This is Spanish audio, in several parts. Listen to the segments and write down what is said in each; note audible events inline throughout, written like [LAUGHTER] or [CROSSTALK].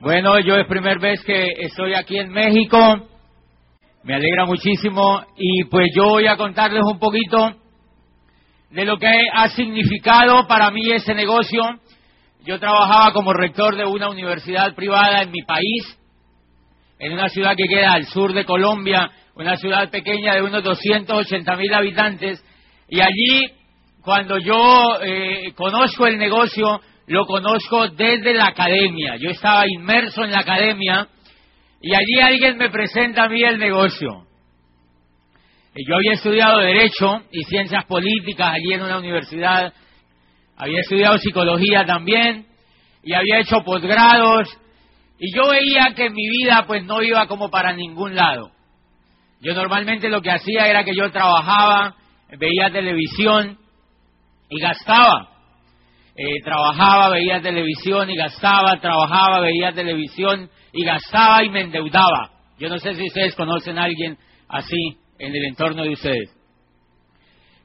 Bueno, yo es primera vez que estoy aquí en México. Me alegra muchísimo y pues yo voy a contarles un poquito de lo que ha significado para mí ese negocio. Yo trabajaba como rector de una universidad privada en mi país, en una ciudad que queda al sur de Colombia, una ciudad pequeña de unos 280 mil habitantes, y allí, cuando yo eh, conozco el negocio, lo conozco desde la academia. Yo estaba inmerso en la academia y allí alguien me presenta a mí el negocio. Yo había estudiado Derecho y Ciencias Políticas allí en una universidad, había estudiado Psicología también y había hecho posgrados y yo veía que mi vida pues no iba como para ningún lado. Yo normalmente lo que hacía era que yo trabajaba, veía televisión y gastaba. Eh, trabajaba, veía televisión y gastaba, trabajaba, veía televisión y gastaba y me endeudaba. Yo no sé si ustedes conocen a alguien así en el entorno de ustedes.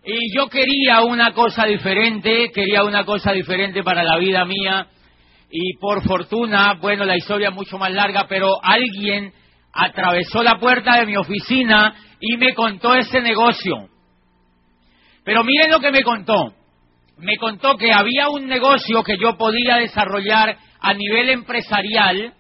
Y yo quería una cosa diferente, quería una cosa diferente para la vida mía y por fortuna, bueno, la historia es mucho más larga, pero alguien atravesó la puerta de mi oficina y me contó ese negocio. Pero miren lo que me contó me contó que había un negocio que yo podía desarrollar a nivel empresarial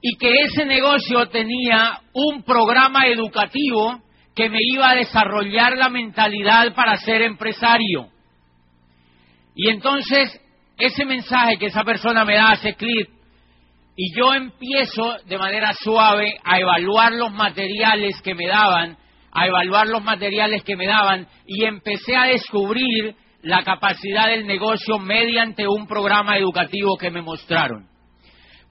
y que ese negocio tenía un programa educativo que me iba a desarrollar la mentalidad para ser empresario. Y entonces ese mensaje que esa persona me da hace clip y yo empiezo de manera suave a evaluar los materiales que me daban a evaluar los materiales que me daban y empecé a descubrir la capacidad del negocio mediante un programa educativo que me mostraron.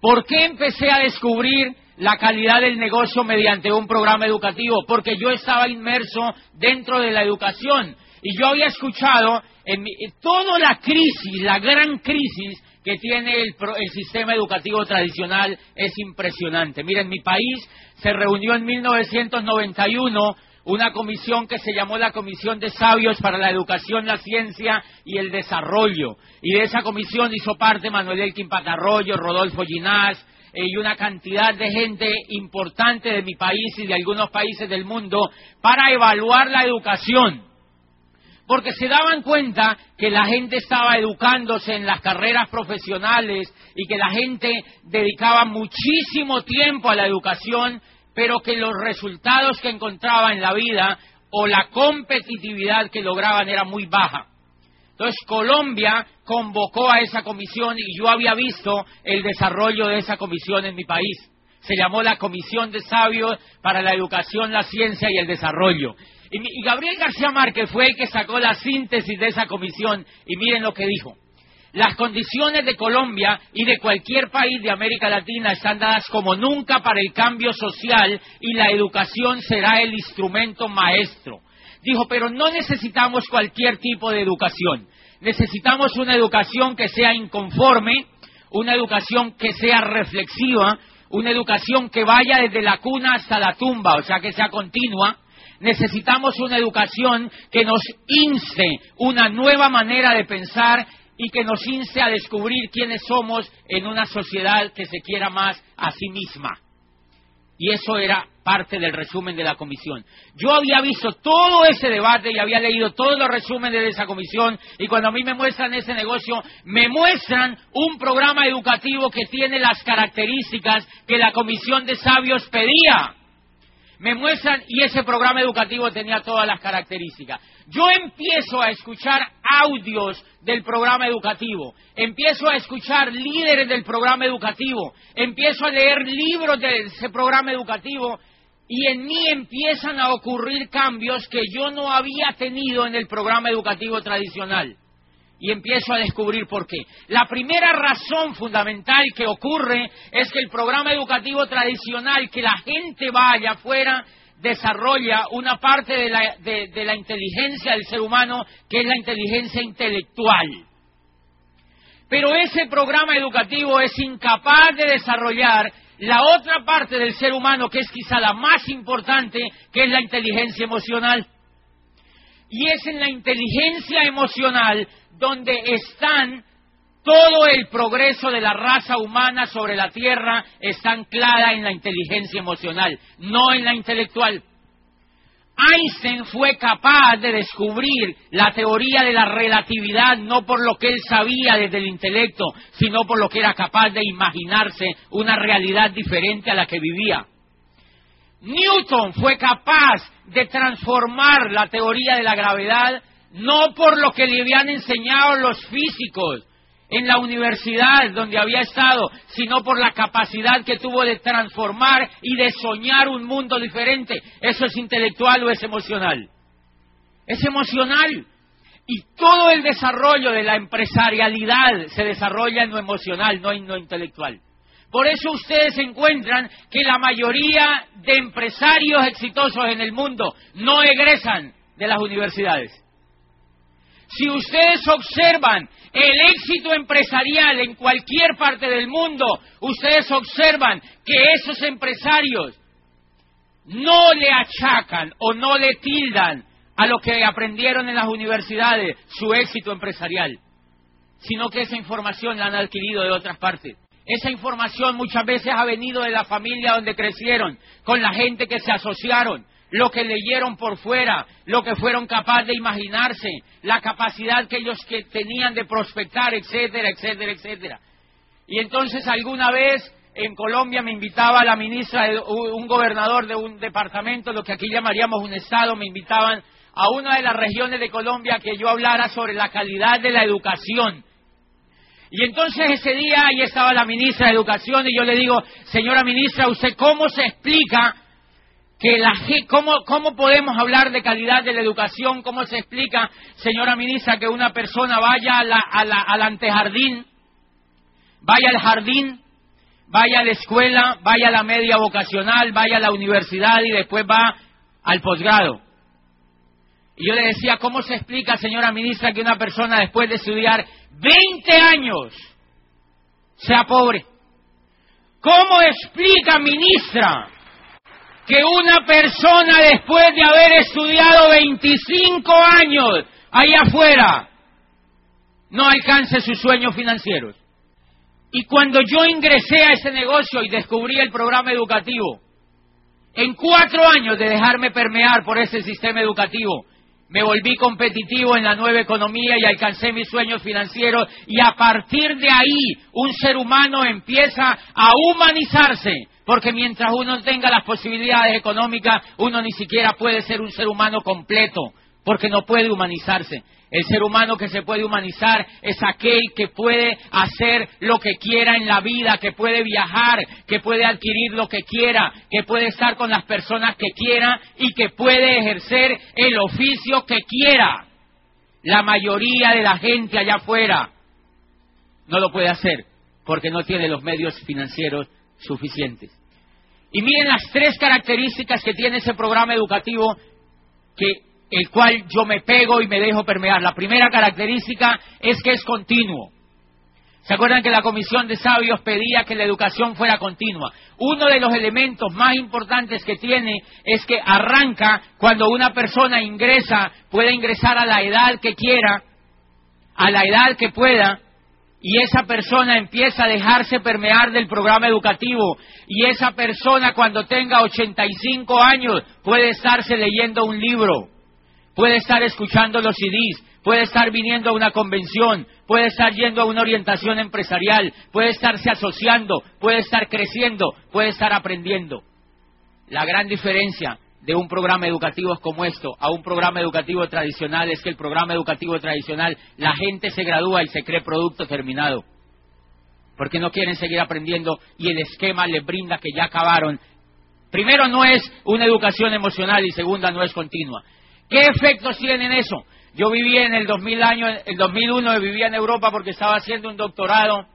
¿Por qué empecé a descubrir la calidad del negocio mediante un programa educativo? Porque yo estaba inmerso dentro de la educación y yo había escuchado en toda la crisis, la gran crisis que tiene el, el, sistema educativo tradicional es impresionante. Miren, mi país se reunió en 1991 una comisión que se llamó la Comisión de Sabios para la Educación, la Ciencia y el Desarrollo. Y de esa comisión hizo parte Manuel Elkin Patarroyo, Rodolfo Ginás, eh, y una cantidad de gente importante de mi país y de algunos países del mundo para evaluar la educación. Porque se daban cuenta que la gente estaba educándose en las carreras profesionales y que la gente dedicaba muchísimo tiempo a la educación pero que los resultados que encontraba en la vida o la competitividad que lograban era muy baja. Entonces Colombia convocó a esa comisión y yo había visto el desarrollo de esa comisión en mi país. Se llamó la Comisión de Sabios para la Educación, la Ciencia y el Desarrollo. Y, Gabriel García Márquez fue el que sacó la síntesis de esa comisión y miren lo que dijo. Las condiciones de Colombia y de cualquier país de América Latina están dadas como nunca para el cambio social y la educación será el instrumento maestro. Dijo, pero no necesitamos cualquier tipo de educación. Necesitamos una educación que sea inconforme, una educación que sea reflexiva, una educación que vaya desde la cuna hasta la tumba, o sea, que sea continua. Necesitamos una educación que nos inste una nueva manera de pensar y que nos inste a descubrir quiénes somos en una sociedad que se quiera más a sí misma. Y eso era parte del resumen de la comisión. Yo había visto todo ese debate y había leído todos los resúmenes de esa comisión y cuando a mí me muestran ese negocio, me muestran un programa educativo que tiene las características que la comisión de sabios pedía me muestran y ese programa educativo tenía todas las características. Yo empiezo a escuchar audios del programa educativo, empiezo a escuchar líderes del programa educativo, empiezo a leer libros de ese programa educativo y en mí empiezan a ocurrir cambios que yo no había tenido en el programa educativo tradicional. Y empiezo a descubrir por qué. La primera razón fundamental que ocurre es que el programa educativo tradicional, que la gente vaya afuera, desarrolla una parte de la, de la inteligencia del ser humano, que es la inteligencia intelectual. Pero ese programa educativo es incapaz de desarrollar la otra parte del ser humano, que es quizá la más importante, que es la inteligencia emocional. Y es en la inteligencia emocional donde están todo el progreso de la raza humana sobre la Tierra está anclada en la inteligencia emocional, no en la intelectual. Einstein fue capaz de descubrir la teoría de la relatividad no por lo que él sabía desde el intelecto, sino por lo que era capaz de imaginarse una realidad diferente a la que vivía. Newton fue capaz de transformar la teoría de la gravedad no por lo que le habían enseñado los físicos en la universidad donde había estado, sino por la capacidad que tuvo de transformar y de soñar un mundo diferente. ¿Eso es intelectual o es emocional? Es emocional. Y todo el desarrollo de la empresarialidad se desarrolla en lo emocional, no en lo intelectual. Por eso ustedes encuentran que la mayoría de empresarios exitosos en el mundo no egresan de las universidades. Si ustedes observan el éxito empresarial en cualquier parte del mundo, ustedes observan que esos empresarios no le achacan o no le tildan a lo que aprendieron en las universidades su éxito empresarial, sino que esa información la han adquirido de otras partes. Esa información muchas veces ha venido de la familia donde crecieron, con la gente que se asociaron, lo que leyeron por fuera, lo que fueron capaces de imaginarse, la capacidad que ellos que tenían de prospectar, etcétera, etcétera, etcétera. Y entonces alguna vez en Colombia me invitaba la ministra, un gobernador de un departamento, lo que aquí llamaríamos un estado, me invitaban a una de las regiones de Colombia que yo hablara sobre la calidad de la educación y entonces ese día ahí estaba la ministra de Educación y yo le digo, señora ministra, ¿usted cómo se explica que la cómo, cómo podemos hablar de calidad de la educación? ¿Cómo se explica, señora ministra, que una persona vaya a la, al antejardín, vaya al jardín, vaya a la escuela, vaya a la media vocacional, vaya a la universidad y después va al posgrado? Y yo le decía, ¿cómo se explica, señora ministra, que una persona después de estudiar 20 años sea pobre? ¿Cómo explica, ministra, que una persona después de haber estudiado 25 años allá afuera no alcance sus sueños financieros? Y cuando yo ingresé a ese negocio y descubrí el programa educativo, en cuatro años de dejarme permear por ese sistema educativo, me volví competitivo en la nueva economía y alcancé mis sueños financieros y a partir de ahí un ser humano empieza a humanizarse, porque mientras uno tenga las posibilidades económicas, uno ni siquiera puede ser un ser humano completo, porque no puede humanizarse. El ser humano que se puede humanizar es aquel que puede hacer lo que quiera en la vida, que puede viajar, que puede adquirir lo que quiera, que puede estar con las personas que quiera y que puede ejercer el oficio que quiera. La mayoría de la gente allá afuera no lo puede hacer porque no tiene los medios financieros suficientes. Y miren las tres características que tiene ese programa educativo que el cual yo me pego y me dejo permear. La primera característica es que es continuo. ¿Se acuerdan que la Comisión de Sabios pedía que la educación fuera continua? Uno de los elementos más importantes que tiene es que arranca cuando una persona ingresa, puede ingresar a la edad que quiera, a la edad que pueda, y esa persona empieza a dejarse permear del programa educativo, y esa persona cuando tenga 85 años puede estarse leyendo un libro puede estar escuchando los CDs, puede estar viniendo a una convención, puede estar yendo a una orientación empresarial, puede estarse asociando, puede estar creciendo, puede estar aprendiendo. La gran diferencia de un programa educativo como esto a un programa educativo tradicional es que el programa educativo tradicional la gente se gradúa y se cree producto terminado. Porque no quieren seguir aprendiendo y el esquema les brinda que ya acabaron. Primero no es una educación emocional y segunda no es continua. ¿Qué efectos tienen eso? Yo vivía en el 2000 año, el 2001 vivía en Europa porque estaba haciendo un doctorado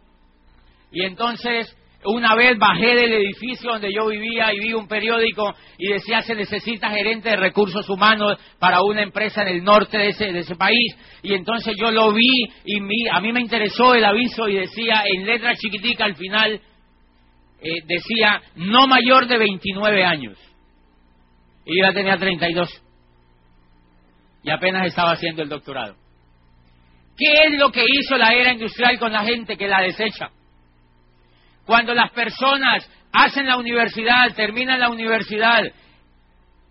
y entonces una vez bajé del edificio donde yo vivía y vi un periódico y decía se necesita gerente de recursos humanos para una empresa en el norte de ese, de ese país. Y entonces yo lo vi y a mí me interesó el aviso y decía en letra chiquitica al final, eh, decía no mayor de 29 años. Y yo ya tenía 32. Y apenas estaba haciendo el doctorado. ¿Qué es lo que hizo la era industrial con la gente que la desecha? Cuando las personas hacen la universidad, terminan la universidad,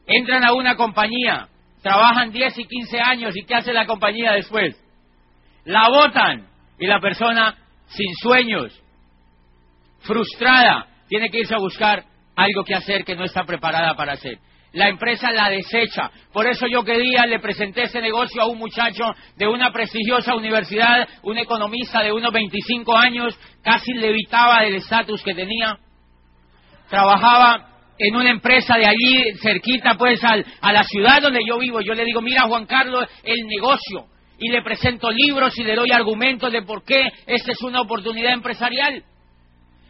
entran a una compañía, trabajan 10 y 15 años y ¿qué hace la compañía después? La votan y la persona sin sueños, frustrada, tiene que irse a buscar algo que hacer que no está preparada para hacer la empresa la desecha. Por eso yo quería, le presenté ese negocio a un muchacho de una prestigiosa universidad, un economista de unos 25 años, casi levitaba del estatus que tenía. Trabajaba en una empresa de allí, cerquita pues a la ciudad donde yo vivo. Yo le digo, mira Juan Carlos, el negocio. Y le presento libros y le doy argumentos de por qué esta es una oportunidad empresarial.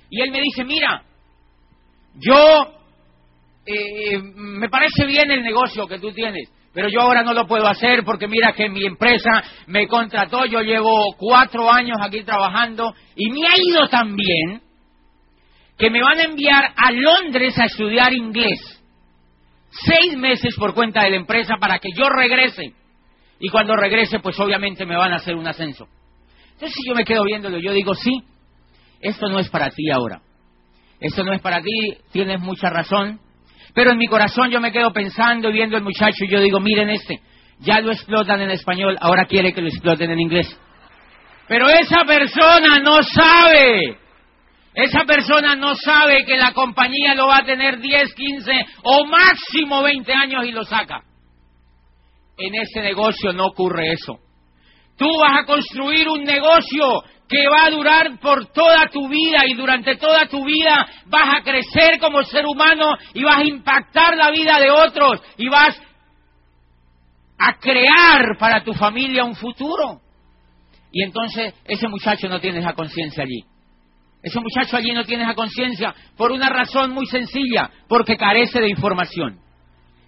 Y él me dice, mira, yo eh, me parece bien el negocio que tú tienes, pero yo ahora no lo puedo hacer porque mira que mi empresa me contrató, yo llevo cuatro años aquí trabajando y me ha ido tan bien que me van a enviar a Londres a estudiar inglés. Seis meses por cuenta de la empresa para que yo regrese. Y cuando regrese, pues obviamente me van a hacer un ascenso. Entonces si yo me quedo viéndolo, yo digo, sí, esto no es para ti ahora. Esto no es para ti, tienes mucha razón. Pero en mi corazón yo me quedo pensando y viendo al muchacho y yo digo, miren este, ya lo explotan en español, ahora quiere que lo exploten en inglés. Pero esa persona no sabe, esa persona no sabe que la compañía lo va a tener 10, 15 o máximo 20 años y lo saca. En ese negocio no ocurre eso. Tú vas a construir un negocio que va a durar por toda tu vida y durante toda tu vida vas a crecer como ser humano y vas a impactar la vida de otros y vas a crear para tu familia un futuro. Y entonces ese muchacho no tiene esa conciencia allí. Ese muchacho allí no tiene esa conciencia por una razón muy sencilla, porque carece de información.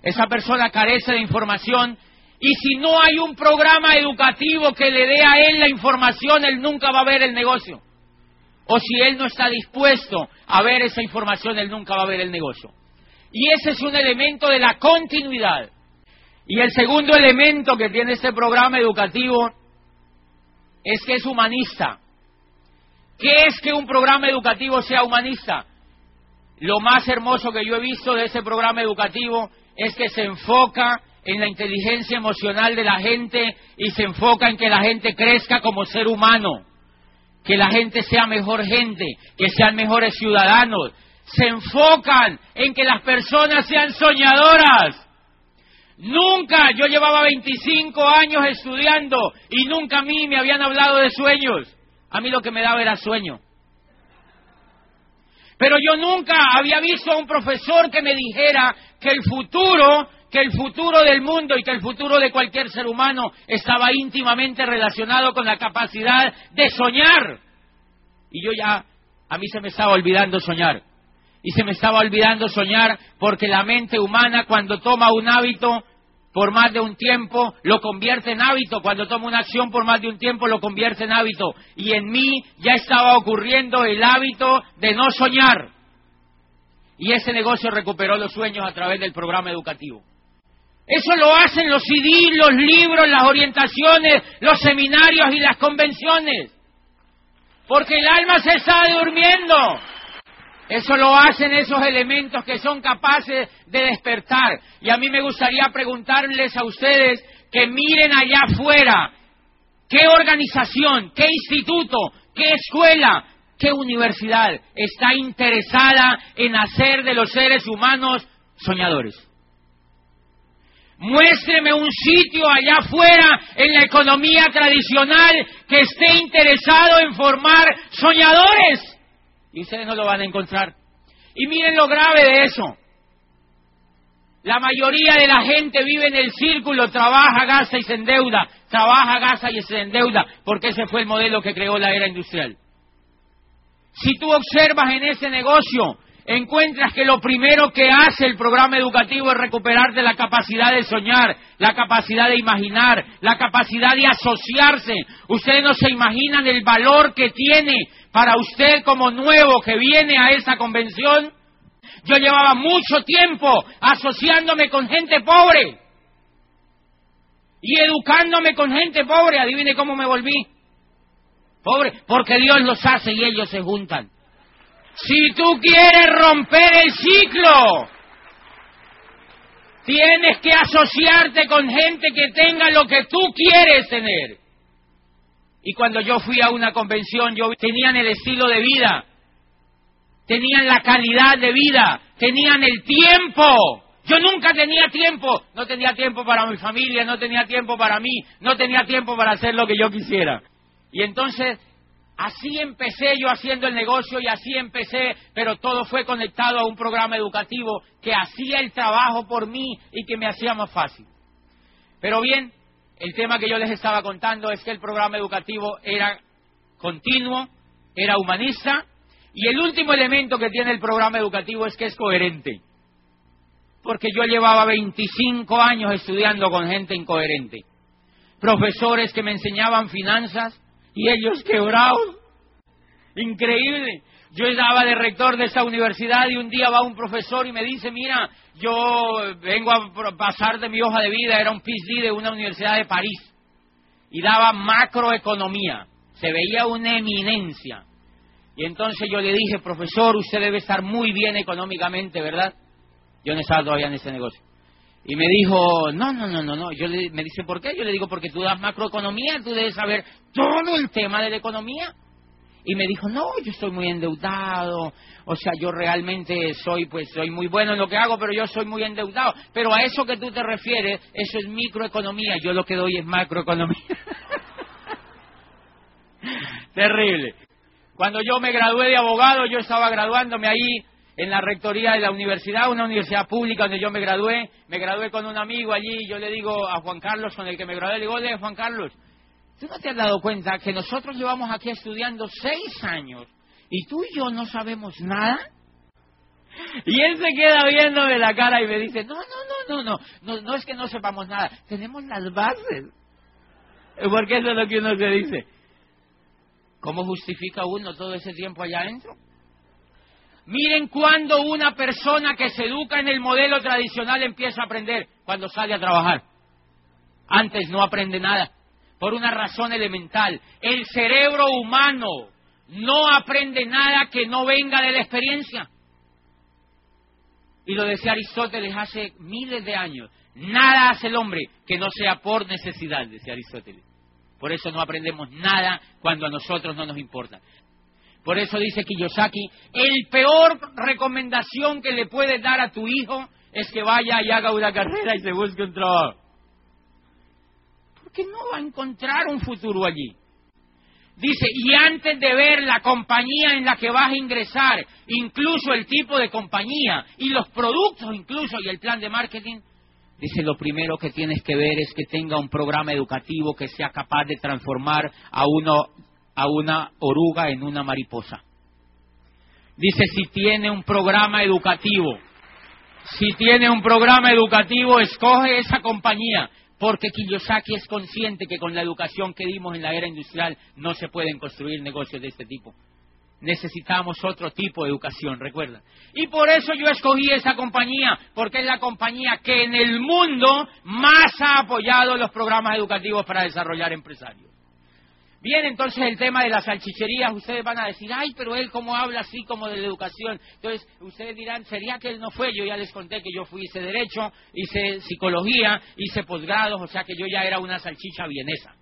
Esa persona carece de información y si no hay un programa educativo que le dé a él la información, él nunca va a ver el negocio. O si él no está dispuesto a ver esa información, él nunca va a ver el negocio. Y ese es un elemento de la continuidad. Y el segundo elemento que tiene este programa educativo es que es humanista. ¿Qué es que un programa educativo sea humanista? Lo más hermoso que yo he visto de ese programa educativo es que se enfoca en la inteligencia emocional de la gente y se enfoca en que la gente crezca como ser humano, que la gente sea mejor gente, que sean mejores ciudadanos. Se enfocan en que las personas sean soñadoras. Nunca, yo llevaba 25 años estudiando y nunca a mí me habían hablado de sueños. A mí lo que me daba era sueño. Pero yo nunca había visto a un profesor que me dijera que el futuro que el futuro del mundo y que el futuro de cualquier ser humano estaba íntimamente relacionado con la capacidad de soñar. Y yo ya, a mí se me estaba olvidando soñar. Y se me estaba olvidando soñar porque la mente humana cuando toma un hábito por más de un tiempo lo convierte en hábito, cuando toma una acción por más de un tiempo lo convierte en hábito. Y en mí ya estaba ocurriendo el hábito de no soñar. Y ese negocio recuperó los sueños a través del programa educativo. Eso lo hacen los CD, los libros, las orientaciones, los seminarios y las convenciones. Porque el alma se está durmiendo. Eso lo hacen esos elementos que son capaces de despertar. Y a mí me gustaría preguntarles a ustedes que miren allá afuera qué organización, qué instituto, qué escuela, qué universidad está interesada en hacer de los seres humanos soñadores. Muéstreme un sitio allá afuera en la economía tradicional que esté interesado en formar soñadores. Y ustedes no lo van a encontrar. Y miren lo grave de eso. La mayoría de la gente vive en el círculo, trabaja, gasta y se endeuda, trabaja, gasta y se endeuda, porque ese fue el modelo que creó la era industrial. Si tú observas en ese negocio, encuentras que lo primero que hace el programa educativo es recuperarte la capacidad de soñar, la capacidad de imaginar, la capacidad de asociarse. Ustedes no se imaginan el valor que tiene para usted como nuevo que viene a esa convención. Yo llevaba mucho tiempo asociándome con gente pobre y educándome con gente pobre. Adivine cómo me volví. Pobre, porque Dios los hace y ellos se juntan. Si tú quieres romper el ciclo, tienes que asociarte con gente que tenga lo que tú quieres tener. Y cuando yo fui a una convención, yo tenían el estilo de vida, tenían la calidad de vida, tenían el tiempo. Yo nunca tenía tiempo, no tenía tiempo para mi familia, no tenía tiempo para mí, no tenía tiempo para hacer lo que yo quisiera. Y entonces Así empecé yo haciendo el negocio y así empecé, pero todo fue conectado a un programa educativo que hacía el trabajo por mí y que me hacía más fácil. Pero bien, el tema que yo les estaba contando es que el programa educativo era continuo, era humanista y el último elemento que tiene el programa educativo es que es coherente. Porque yo llevaba 25 años estudiando con gente incoherente. Profesores que me enseñaban finanzas, y ellos quebrados. Increíble. Yo estaba de rector de esa universidad y un día va un profesor y me dice, mira, yo vengo a pasar de mi hoja de vida, era un PhD de una universidad de París y daba macroeconomía, se veía una eminencia. Y entonces yo le dije, profesor, usted debe estar muy bien económicamente, ¿verdad? Yo no estaba todavía en ese negocio. Y me dijo, no, no, no, no, no. Yo le, me dice, ¿por qué? Yo le digo, porque tú das macroeconomía, tú debes saber todo el tema de la economía. Y me dijo, no, yo estoy muy endeudado, o sea, yo realmente soy, pues, soy muy bueno en lo que hago, pero yo soy muy endeudado. Pero a eso que tú te refieres, eso es microeconomía, yo lo que doy es macroeconomía. [LAUGHS] Terrible. Cuando yo me gradué de abogado, yo estaba graduándome ahí en la rectoría de la universidad, una universidad pública donde yo me gradué. Me gradué con un amigo allí y yo le digo a Juan Carlos, con el que me gradué, le digo, oye, Juan Carlos, ¿tú no te has dado cuenta que nosotros llevamos aquí estudiando seis años y tú y yo no sabemos nada? Y él se queda viéndome la cara y me dice, no, no, no, no, no, no, no es que no sepamos nada, tenemos las bases. Porque eso es lo que uno se dice. ¿Cómo justifica uno todo ese tiempo allá adentro? Miren cuando una persona que se educa en el modelo tradicional empieza a aprender, cuando sale a trabajar. Antes no aprende nada, por una razón elemental. El cerebro humano no aprende nada que no venga de la experiencia. Y lo decía Aristóteles hace miles de años. Nada hace el hombre que no sea por necesidad, decía Aristóteles. Por eso no aprendemos nada cuando a nosotros no nos importa. Por eso dice Kiyosaki, el peor recomendación que le puedes dar a tu hijo es que vaya y haga una carrera y se busque un trabajo. Porque no va a encontrar un futuro allí. Dice, y antes de ver la compañía en la que vas a ingresar, incluso el tipo de compañía y los productos incluso y el plan de marketing, dice, lo primero que tienes que ver es que tenga un programa educativo que sea capaz de transformar a uno a una oruga en una mariposa. Dice, si tiene un programa educativo, si tiene un programa educativo, escoge esa compañía, porque Kiyosaki es consciente que con la educación que dimos en la era industrial no se pueden construir negocios de este tipo. Necesitamos otro tipo de educación, recuerda. Y por eso yo escogí esa compañía, porque es la compañía que en el mundo más ha apoyado los programas educativos para desarrollar empresarios. Bien, entonces el tema de las salchicherías, ustedes van a decir, ay, pero él cómo habla así como de la educación. Entonces, ustedes dirán, ¿sería que él no fue? Yo ya les conté que yo fui, hice derecho, hice psicología, hice posgrados, o sea que yo ya era una salchicha vienesa.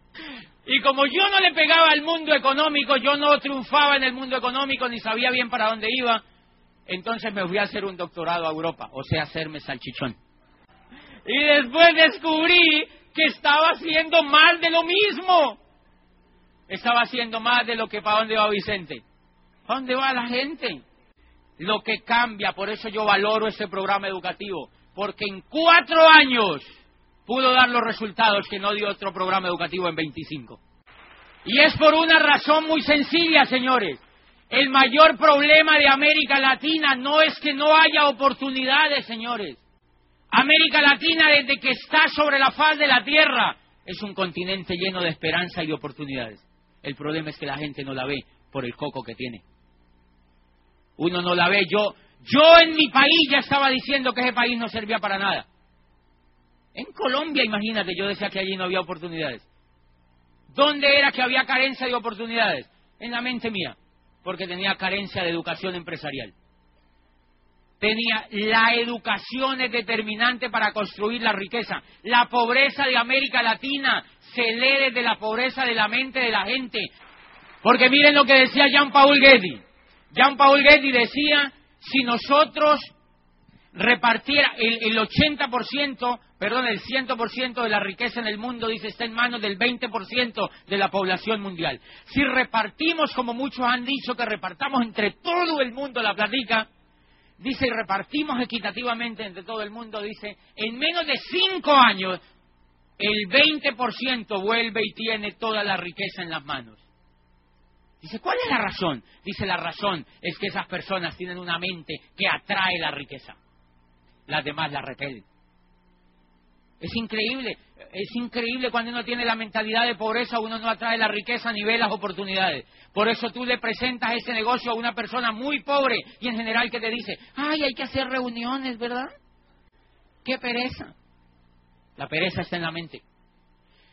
Y como yo no le pegaba al mundo económico, yo no triunfaba en el mundo económico, ni sabía bien para dónde iba, entonces me fui a hacer un doctorado a Europa, o sea, hacerme salchichón. Y después descubrí que estaba haciendo mal de lo mismo estaba haciendo más de lo que para dónde va Vicente. ¿Para dónde va la gente? Lo que cambia, por eso yo valoro ese programa educativo, porque en cuatro años pudo dar los resultados que no dio otro programa educativo en 25. Y es por una razón muy sencilla, señores. El mayor problema de América Latina no es que no haya oportunidades, señores. América Latina, desde que está sobre la faz de la Tierra, es un continente lleno de esperanza y de oportunidades. El problema es que la gente no la ve por el coco que tiene. Uno no la ve. Yo, yo en mi país ya estaba diciendo que ese país no servía para nada. En Colombia, imagínate, yo decía que allí no había oportunidades. ¿Dónde era que había carencia de oportunidades? En la mente mía, porque tenía carencia de educación empresarial. Tenía la educación es determinante para construir la riqueza. La pobreza de América Latina se lee desde la pobreza de la mente de la gente. Porque miren lo que decía Jean Paul Getty. Jean Paul Getty decía, si nosotros repartiera el, el 80%, perdón, el 100% de la riqueza en el mundo, dice, está en manos del 20% de la población mundial. Si repartimos, como muchos han dicho, que repartamos entre todo el mundo la platica, dice, y repartimos equitativamente entre todo el mundo, dice, en menos de cinco años, el 20% vuelve y tiene toda la riqueza en las manos. Dice, ¿cuál es la razón? Dice, la razón es que esas personas tienen una mente que atrae la riqueza. Las demás la repelen. Es increíble, es increíble cuando uno tiene la mentalidad de pobreza, uno no atrae la riqueza ni ve las oportunidades. Por eso tú le presentas ese negocio a una persona muy pobre y en general que te dice, ay, hay que hacer reuniones, ¿verdad? Qué pereza. La pereza está en la mente.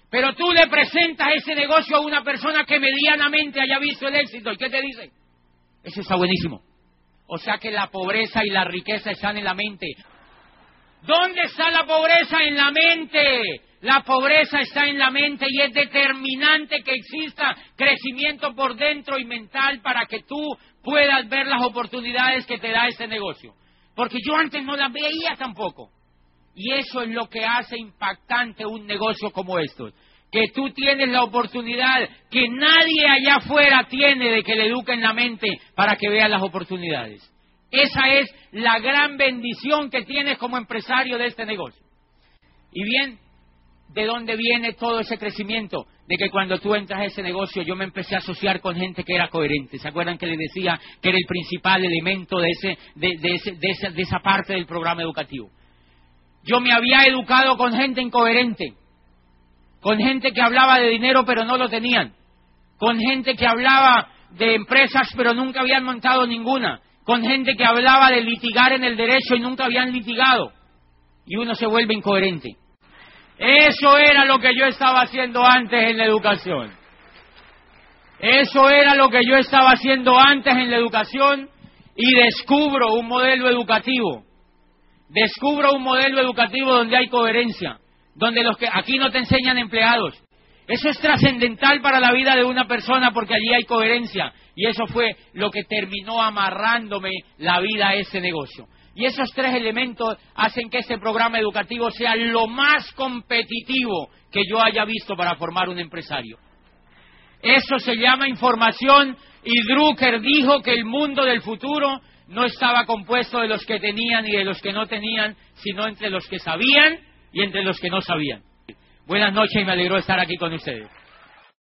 Pero tú le presentas ese negocio a una persona que medianamente haya visto el éxito. ¿Y qué te dice? Eso está buenísimo. O sea que la pobreza y la riqueza están en la mente. ¿Dónde está la pobreza? En la mente. La pobreza está en la mente y es determinante que exista crecimiento por dentro y mental para que tú puedas ver las oportunidades que te da ese negocio. Porque yo antes no las veía tampoco. Y eso es lo que hace impactante un negocio como estos. Que tú tienes la oportunidad que nadie allá afuera tiene de que le eduquen la mente para que vea las oportunidades. Esa es la gran bendición que tienes como empresario de este negocio. Y bien, ¿de dónde viene todo ese crecimiento? De que cuando tú entras a ese negocio yo me empecé a asociar con gente que era coherente. ¿Se acuerdan que les decía que era el principal elemento de, ese, de, de, de esa parte del programa educativo? Yo me había educado con gente incoherente, con gente que hablaba de dinero pero no lo tenían, con gente que hablaba de empresas pero nunca habían montado ninguna, con gente que hablaba de litigar en el derecho y nunca habían litigado. Y uno se vuelve incoherente. Eso era lo que yo estaba haciendo antes en la educación. Eso era lo que yo estaba haciendo antes en la educación y descubro un modelo educativo Descubro un modelo educativo donde hay coherencia, donde los que aquí no te enseñan empleados. Eso es trascendental para la vida de una persona porque allí hay coherencia y eso fue lo que terminó amarrándome la vida a ese negocio. Y esos tres elementos hacen que este programa educativo sea lo más competitivo que yo haya visto para formar un empresario. Eso se llama información y Drucker dijo que el mundo del futuro no estaba compuesto de los que tenían y de los que no tenían, sino entre los que sabían y entre los que no sabían. Buenas noches y me alegro estar aquí con ustedes.